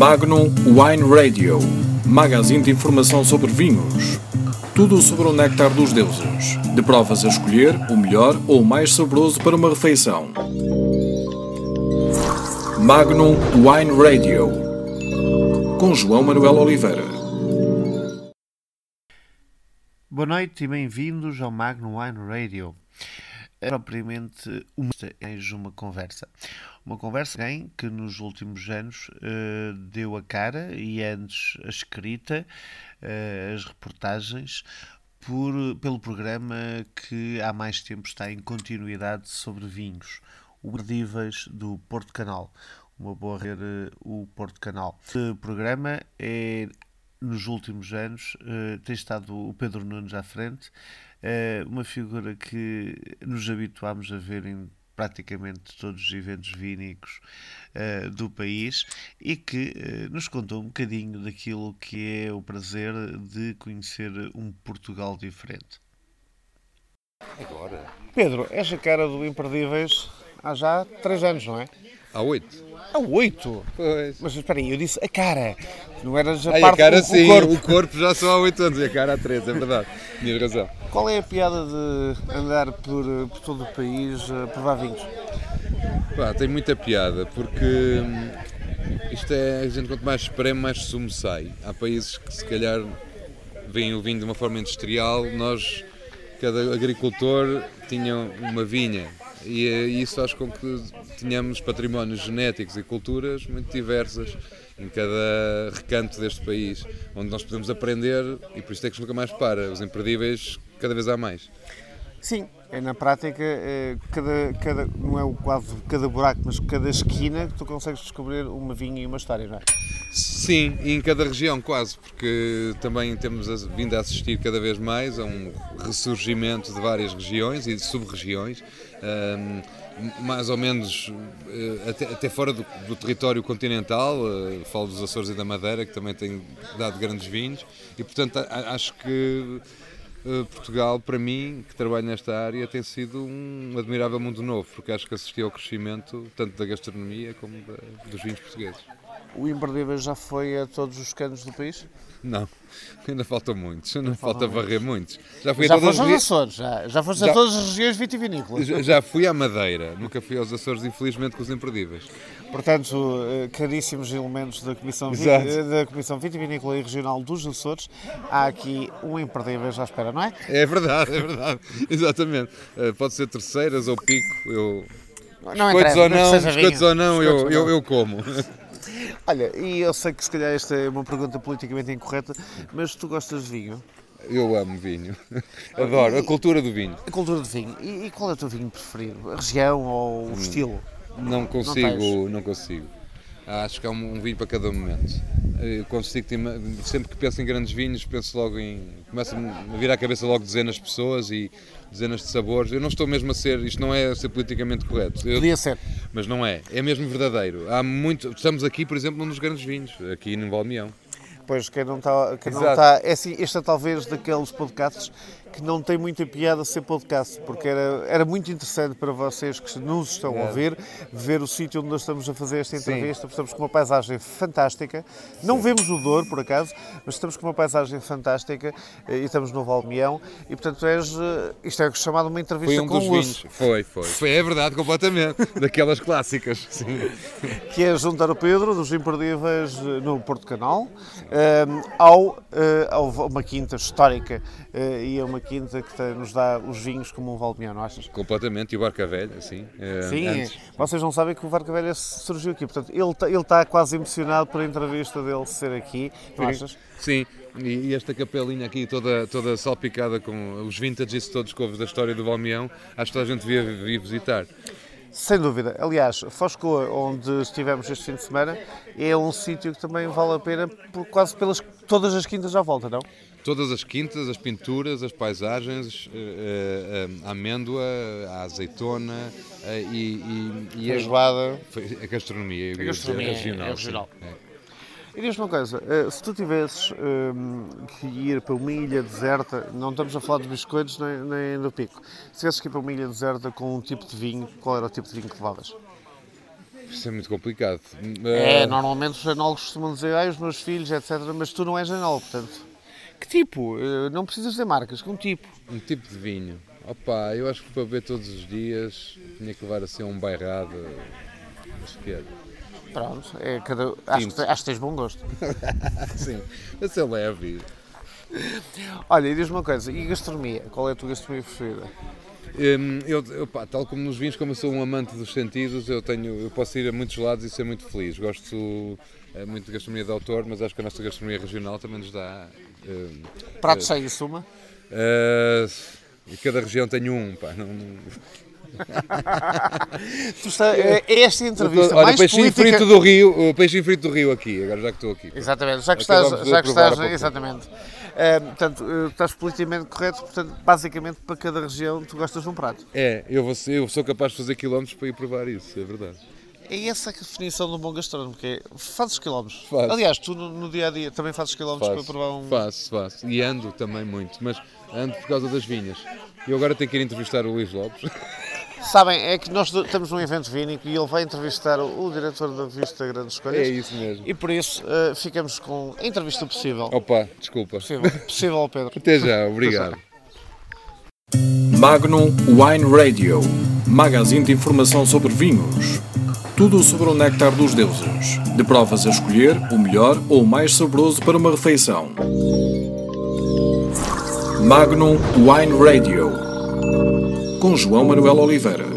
Magnum Wine Radio, magazine de informação sobre vinhos. Tudo sobre o néctar dos deuses. De provas a escolher o melhor ou o mais saboroso para uma refeição. Magnum Wine Radio, com João Manuel Oliveira. Boa noite e bem-vindos ao Magnum Wine Radio. É propriamente uma, uma conversa. Uma conversa com alguém que nos últimos anos uh, deu a cara e antes a escrita, uh, as reportagens, por, pelo programa que há mais tempo está em continuidade sobre vinhos, o Perdíveis do Porto Canal. Uma boa rede, o Porto Canal. O programa é nos últimos anos uh, tem estado o Pedro Nunes à frente, uh, uma figura que nos habituámos a ver em praticamente todos os eventos vínicos uh, do país e que nos contou um bocadinho daquilo que é o prazer de conhecer um Portugal diferente. Agora? Pedro, és a cara do Imperdíveis há já três anos, não é? Há oito. Há oito? Pois. Mas espera aí, eu disse a cara. Não era já Ai, parte a cara do sim, corpo. o corpo já só há oito anos e a cara há três, é verdade. Tinhas razão. Qual é a piada de andar por, por todo o país a provar vinhos? Pá, tem muita piada, porque hum, isto é, a gente quanto mais espreme, mais sumo sai. Há países que se calhar veem o vinho de uma forma industrial, nós, cada agricultor tinha uma vinha e eh, isso faz com que tenhamos patrimónios genéticos e culturas muito diversas em cada recanto deste país, onde nós podemos aprender e por isso é que nunca mais para. Os imperdíveis cada vez há mais. Sim, é, na prática, é, cada, cada, não é o quadro de cada buraco, mas cada esquina que tu consegues descobrir uma vinha e uma história, não é? Sim, em cada região quase, porque também temos vindo a assistir cada vez mais a um ressurgimento de várias regiões e de sub-regiões, um, mais ou menos uh, até, até, fora do, do território continental, uh, falo dos Açores e da Madeira, que também têm dado grandes vinhos, e portanto a, acho que uh, Portugal, para mim, que trabalho nesta área, tem sido um admirável mundo novo, porque acho que assisti ao crescimento tanto da gastronomia como da, dos vinhos portugueses. O Imperdível já foi a todos os canos do país? Não, ainda faltam muitos, ainda falta varrer muitos. Já fui já a todas as Açores, já, já foste já, a todas as regiões vitivinícolas. Já, já, fui à Madeira, nunca fui aos Açores, infelizmente, com os imperdíveis. Portanto, eh, caríssimos elementos da Comissão, Vit... da Comissão Vitivinícola e Regional dos Açores, há aqui um imperdível à espera, não é? É verdade, é verdade, exatamente. Eh, pode ser terceiras ou pico, eu... Não biscoitos ou não, biscoitos ou não, eu, eu, eu como. Olha, e eu sei que se calhar esta é uma pergunta politicamente incorreta, mas tu gostas de vinho? Eu amo vinho. Adoro a cultura do vinho. A cultura do vinho. E, e qual é o teu vinho preferido? A região ou o hum, estilo? Não consigo, não, não consigo. Acho que há um, um vinho para cada momento. Eu consigo, sempre que penso em grandes vinhos, penso logo em. começa-me a vir à cabeça logo dezenas de pessoas e dezenas de sabores. Eu não estou mesmo a ser, isto não é a ser politicamente correto. Eu, Podia ser. Mas não é, é mesmo verdadeiro. Há muito, estamos aqui, por exemplo, num dos grandes vinhos, aqui no Valmião. Pois, quem não está. Quem não está é assim, este é talvez daqueles podcasts que não tem muita piada ser podcast, porque era, era muito interessante para vocês que nos estão a ouvir, ver o sítio onde nós estamos a fazer esta entrevista. Estamos com uma paisagem fantástica. Não Sim. vemos o Douro, por acaso, mas estamos com uma paisagem fantástica eh, e estamos no Valmião. E, portanto, és, eh, isto é chamado uma entrevista foi um com dos vinhos. Foi, foi. Foi, é verdade, completamente. Daquelas clássicas. Sim. Que é juntar o Pedro, dos Imperdíveis, eh, no Porto Canal, um, ao, ao uma quinta histórica e a uma quinta que nos dá os vinhos como um Valmião, não achas? Completamente, e o Barca Velha, assim. Sim, antes. vocês não sabem que o Barca Velha surgiu aqui, portanto, ele está, ele está quase emocionado pela entrevista dele ser aqui, não achas? Sim, e esta capelinha aqui toda, toda salpicada com os vintages todos que houve da história do Valmião, acho que toda a gente devia vir visitar. Sem dúvida. Aliás, Foscoa, onde estivemos este fim de semana, é um sítio que também vale a pena por quase pelas todas as quintas à volta, não? Todas as quintas, as pinturas, as paisagens, eh, eh, a amêndoa, a azeitona eh, e, e, e a, a gastronomia. A gastronomia é regional. É regional. É. E diz-me uma coisa, se tu tivesses um, que ir para uma ilha deserta, não estamos a falar dos biscoitos nem, nem do pico, se tivesses que ir para uma ilha deserta com um tipo de vinho, qual era o tipo de vinho que levavas? Isso é muito complicado. É, Ah, normalmente os enólogos costumam dizer, ai, os meus filhos, etc. Mas tu não és enólogo, portanto. Que tipo? Eh, Não precisas de marcas, que um tipo. Um tipo de vinho. Opa, eu acho que para beber todos os dias tinha que levar assim um bairrado. Que era. Pronto, é cada... acho, que, acho que tens bom gosto. Sim, esse é leve. Olha, e diz-me uma coisa, e gastronomia? Qual é a tua gastronomia preferida? Hum, Eu, eu, pá, tal como nos vinhos, como eu sou um amante dos sentidos, eu, tenho, eu posso ir a muitos lados e ser muito feliz. Gosto eh, muito de gastronomia de autor, mas acho que a nossa gastronomia regional também nos dá. hum, Prato cheio e suma? eh, e cada região tem um, pá. Não, não... Está, é é esta entrevista Olha, mais peixinho política... frito do Rio, o peixinho frito do Rio aqui, agora já que estou aqui. Exatamente, já que Acabamos estás, já que estás exatamente. Eh, portanto, eh, estás politicamente correto, portanto, basicamente para cada região tu gostas de um prato. É, eu, vou eu sou capaz de fazer quilómetros para ir provar isso, é verdade. É essa a definição de um bom gastrónomo, que é fazes quilómetros. Faço. Aliás, tu no, no dia a dia também fazes quilómetros para provar um. faço, faço. E ando também muito, mas ando por causa das vinhas. Eu agora tenho que ir entrevistar o Luís Lopes. Sabem, é que nós estamos num evento vínico e ele vai entrevistar o, o diretor da revista Grandes Escolhas. É isso mesmo. E por isso eh, ficamos com a entrevista possível. Opa, desculpa. Possível, possível Pedro. Até já, obrigado. Magnum Wine Radio, magazine de informação sobre vinhos. Tudo sobre o néctar dos deuses. De provas a escolher, o melhor ou o mais saboroso para uma refeição. Magnum Wine Radio. João Manuel Oliveira.